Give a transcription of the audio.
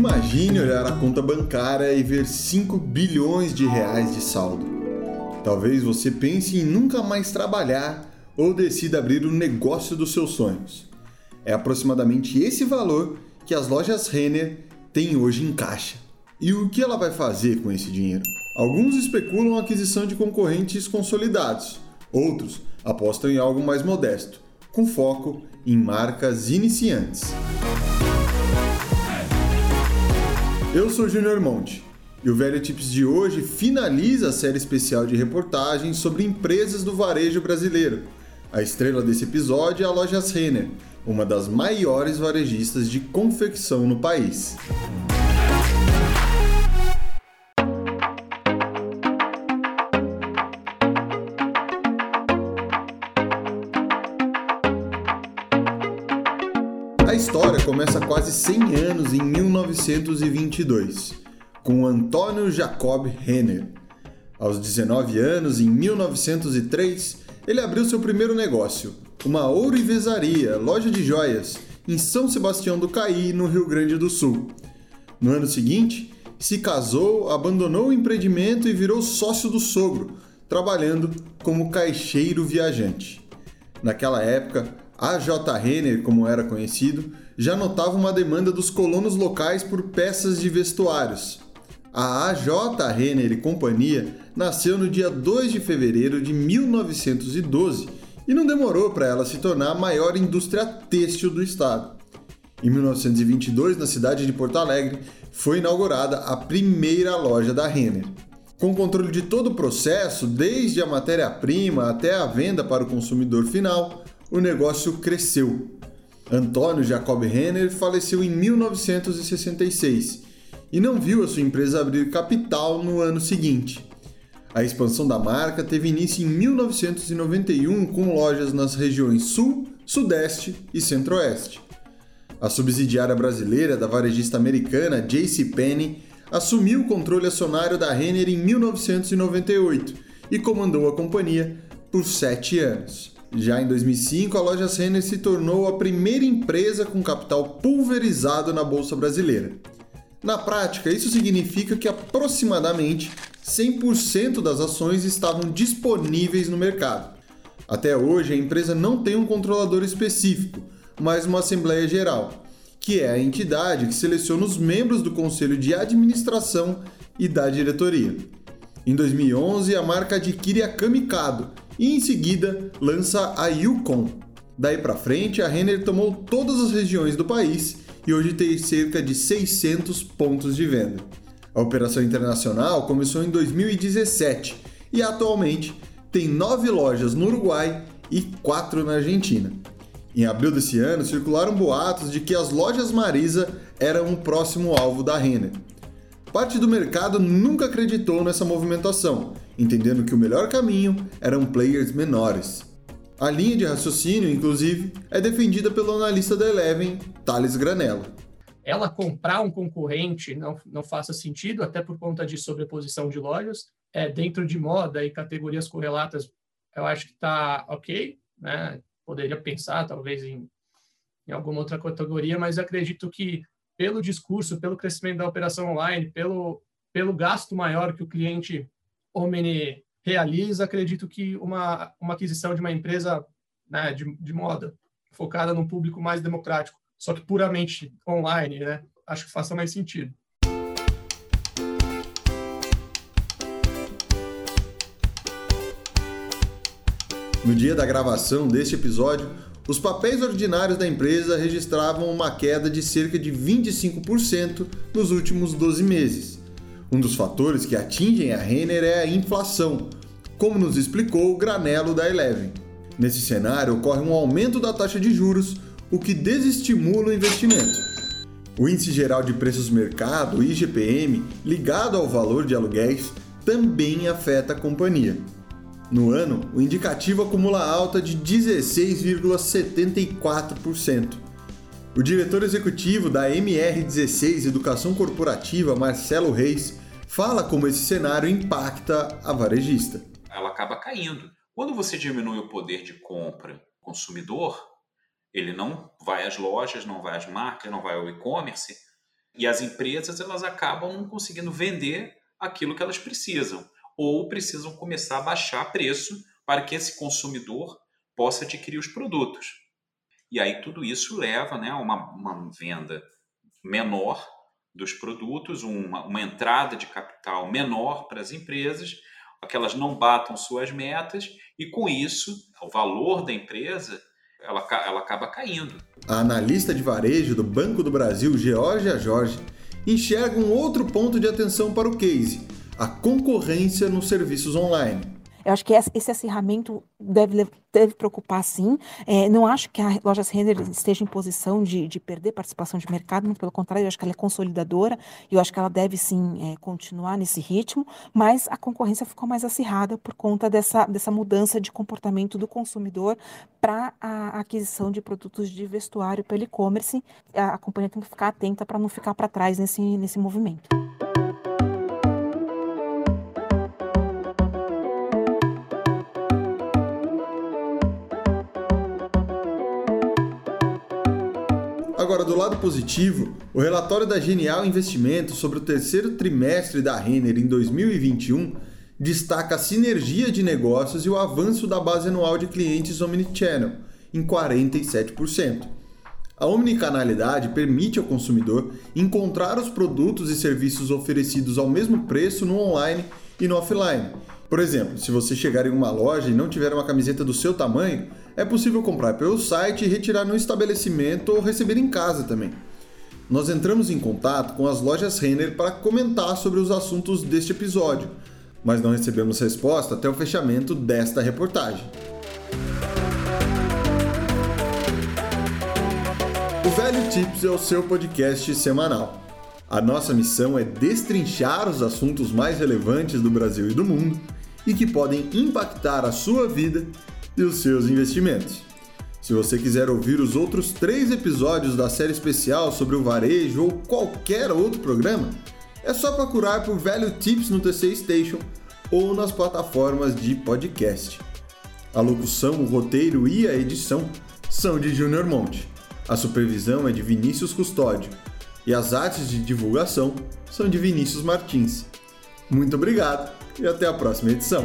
Imagine olhar a conta bancária e ver 5 bilhões de reais de saldo. Talvez você pense em nunca mais trabalhar ou decida abrir o negócio dos seus sonhos. É aproximadamente esse valor que as lojas Renner têm hoje em caixa. E o que ela vai fazer com esse dinheiro? Alguns especulam a aquisição de concorrentes consolidados, outros apostam em algo mais modesto, com foco em marcas iniciantes. Eu sou Júnior Monte e o Velho Tips de hoje finaliza a série especial de reportagens sobre empresas do varejo brasileiro. A estrela desse episódio é a Lojas Renner, uma das maiores varejistas de confecção no país. História começa quase 100 anos em 1922, com Antônio Jacob Renner. Aos 19 anos, em 1903, ele abriu seu primeiro negócio, uma ourivesaria, loja de joias, em São Sebastião do Caí, no Rio Grande do Sul. No ano seguinte, se casou, abandonou o empreendimento e virou sócio do sogro, trabalhando como caixeiro viajante. Naquela época, a J. Renner, como era conhecido, já notava uma demanda dos colonos locais por peças de vestuários. A AJ Renner e Companhia nasceu no dia 2 de fevereiro de 1912 e não demorou para ela se tornar a maior indústria têxtil do estado. Em 1922, na cidade de Porto Alegre, foi inaugurada a primeira loja da Renner. Com controle de todo o processo, desde a matéria-prima até a venda para o consumidor final, o negócio cresceu. Antônio Jacob Renner faleceu em 1966 e não viu a sua empresa abrir capital no ano seguinte. A expansão da marca teve início em 1991 com lojas nas regiões Sul, Sudeste e Centro-Oeste. A subsidiária brasileira da varejista americana JCPenney assumiu o controle acionário da Renner em 1998 e comandou a companhia por sete anos. Já em 2005, a loja Renner se tornou a primeira empresa com capital pulverizado na bolsa brasileira. Na prática, isso significa que aproximadamente 100% das ações estavam disponíveis no mercado. Até hoje, a empresa não tem um controlador específico, mas uma Assembleia Geral, que é a entidade que seleciona os membros do conselho de administração e da diretoria. Em 2011, a marca adquire a Kamikado e em seguida lança a Yukon. Daí para frente, a Renner tomou todas as regiões do país e hoje tem cerca de 600 pontos de venda. A operação internacional começou em 2017 e atualmente tem nove lojas no Uruguai e quatro na Argentina. Em abril desse ano, circularam boatos de que as lojas Marisa eram um próximo alvo da Renner. Parte do mercado nunca acreditou nessa movimentação, entendendo que o melhor caminho eram players menores. A linha de raciocínio, inclusive, é defendida pelo analista da Eleven, Thales Granello ela comprar um concorrente não, não faça sentido, até por conta de sobreposição de lojas. É, dentro de moda e categorias correlatas, eu acho que está ok, né? Poderia pensar, talvez, em, em alguma outra categoria, mas acredito que, pelo discurso, pelo crescimento da operação online, pelo, pelo gasto maior que o cliente Omni realiza, acredito que uma, uma aquisição de uma empresa né, de, de moda focada num público mais democrático só que puramente online, né? Acho que faça mais sentido. No dia da gravação deste episódio, os papéis ordinários da empresa registravam uma queda de cerca de 25% nos últimos 12 meses. Um dos fatores que atingem a Renner é a inflação, como nos explicou o Granelo da Eleven. Nesse cenário, ocorre um aumento da taxa de juros, o que desestimula o investimento. O Índice Geral de Preços do Mercado, IGPM, ligado ao valor de aluguéis, também afeta a companhia. No ano, o indicativo acumula alta de 16,74%. O diretor executivo da MR16 Educação Corporativa, Marcelo Reis, fala como esse cenário impacta a varejista. Ela acaba caindo. Quando você diminui o poder de compra do consumidor, ele não vai às lojas, não vai às marcas, não vai ao e-commerce. E as empresas elas acabam não conseguindo vender aquilo que elas precisam, ou precisam começar a baixar preço para que esse consumidor possa adquirir os produtos. E aí tudo isso leva né, a uma, uma venda menor dos produtos, uma, uma entrada de capital menor para as empresas, que elas não batam suas metas, e com isso, o valor da empresa ela, ela acaba caindo. A analista de varejo do Banco do Brasil, Georgia Jorge, enxerga um outro ponto de atenção para o case: a concorrência nos serviços online. Eu acho que esse acirramento deve, deve preocupar sim. É, não acho que a Lojas Renner esteja em posição de, de perder participação de mercado, muito pelo contrário, eu acho que ela é consolidadora e eu acho que ela deve sim é, continuar nesse ritmo, mas a concorrência ficou mais acirrada por conta dessa, dessa mudança de comportamento do consumidor para a aquisição de produtos de vestuário pelo e-commerce. A, a companhia tem que ficar atenta para não ficar para trás nesse, nesse movimento. Agora, do lado positivo, o relatório da Genial Investimentos sobre o terceiro trimestre da Renner em 2021 destaca a sinergia de negócios e o avanço da base anual de clientes omnichannel em 47%. A omnicanalidade permite ao consumidor encontrar os produtos e serviços oferecidos ao mesmo preço no online e no offline. Por exemplo, se você chegar em uma loja e não tiver uma camiseta do seu tamanho, é possível comprar pelo site e retirar no estabelecimento ou receber em casa também. Nós entramos em contato com as lojas Renner para comentar sobre os assuntos deste episódio, mas não recebemos resposta até o fechamento desta reportagem. O Velho Tips é o seu podcast semanal. A nossa missão é destrinchar os assuntos mais relevantes do Brasil e do mundo e que podem impactar a sua vida e os seus investimentos. Se você quiser ouvir os outros três episódios da série especial sobre o varejo ou qualquer outro programa, é só procurar por Velho Tips no TC Station ou nas plataformas de podcast. A locução, o roteiro e a edição são de Junior Monte. A supervisão é de Vinícius Custódio e as artes de divulgação são de Vinícius Martins. Muito obrigado e até a próxima edição.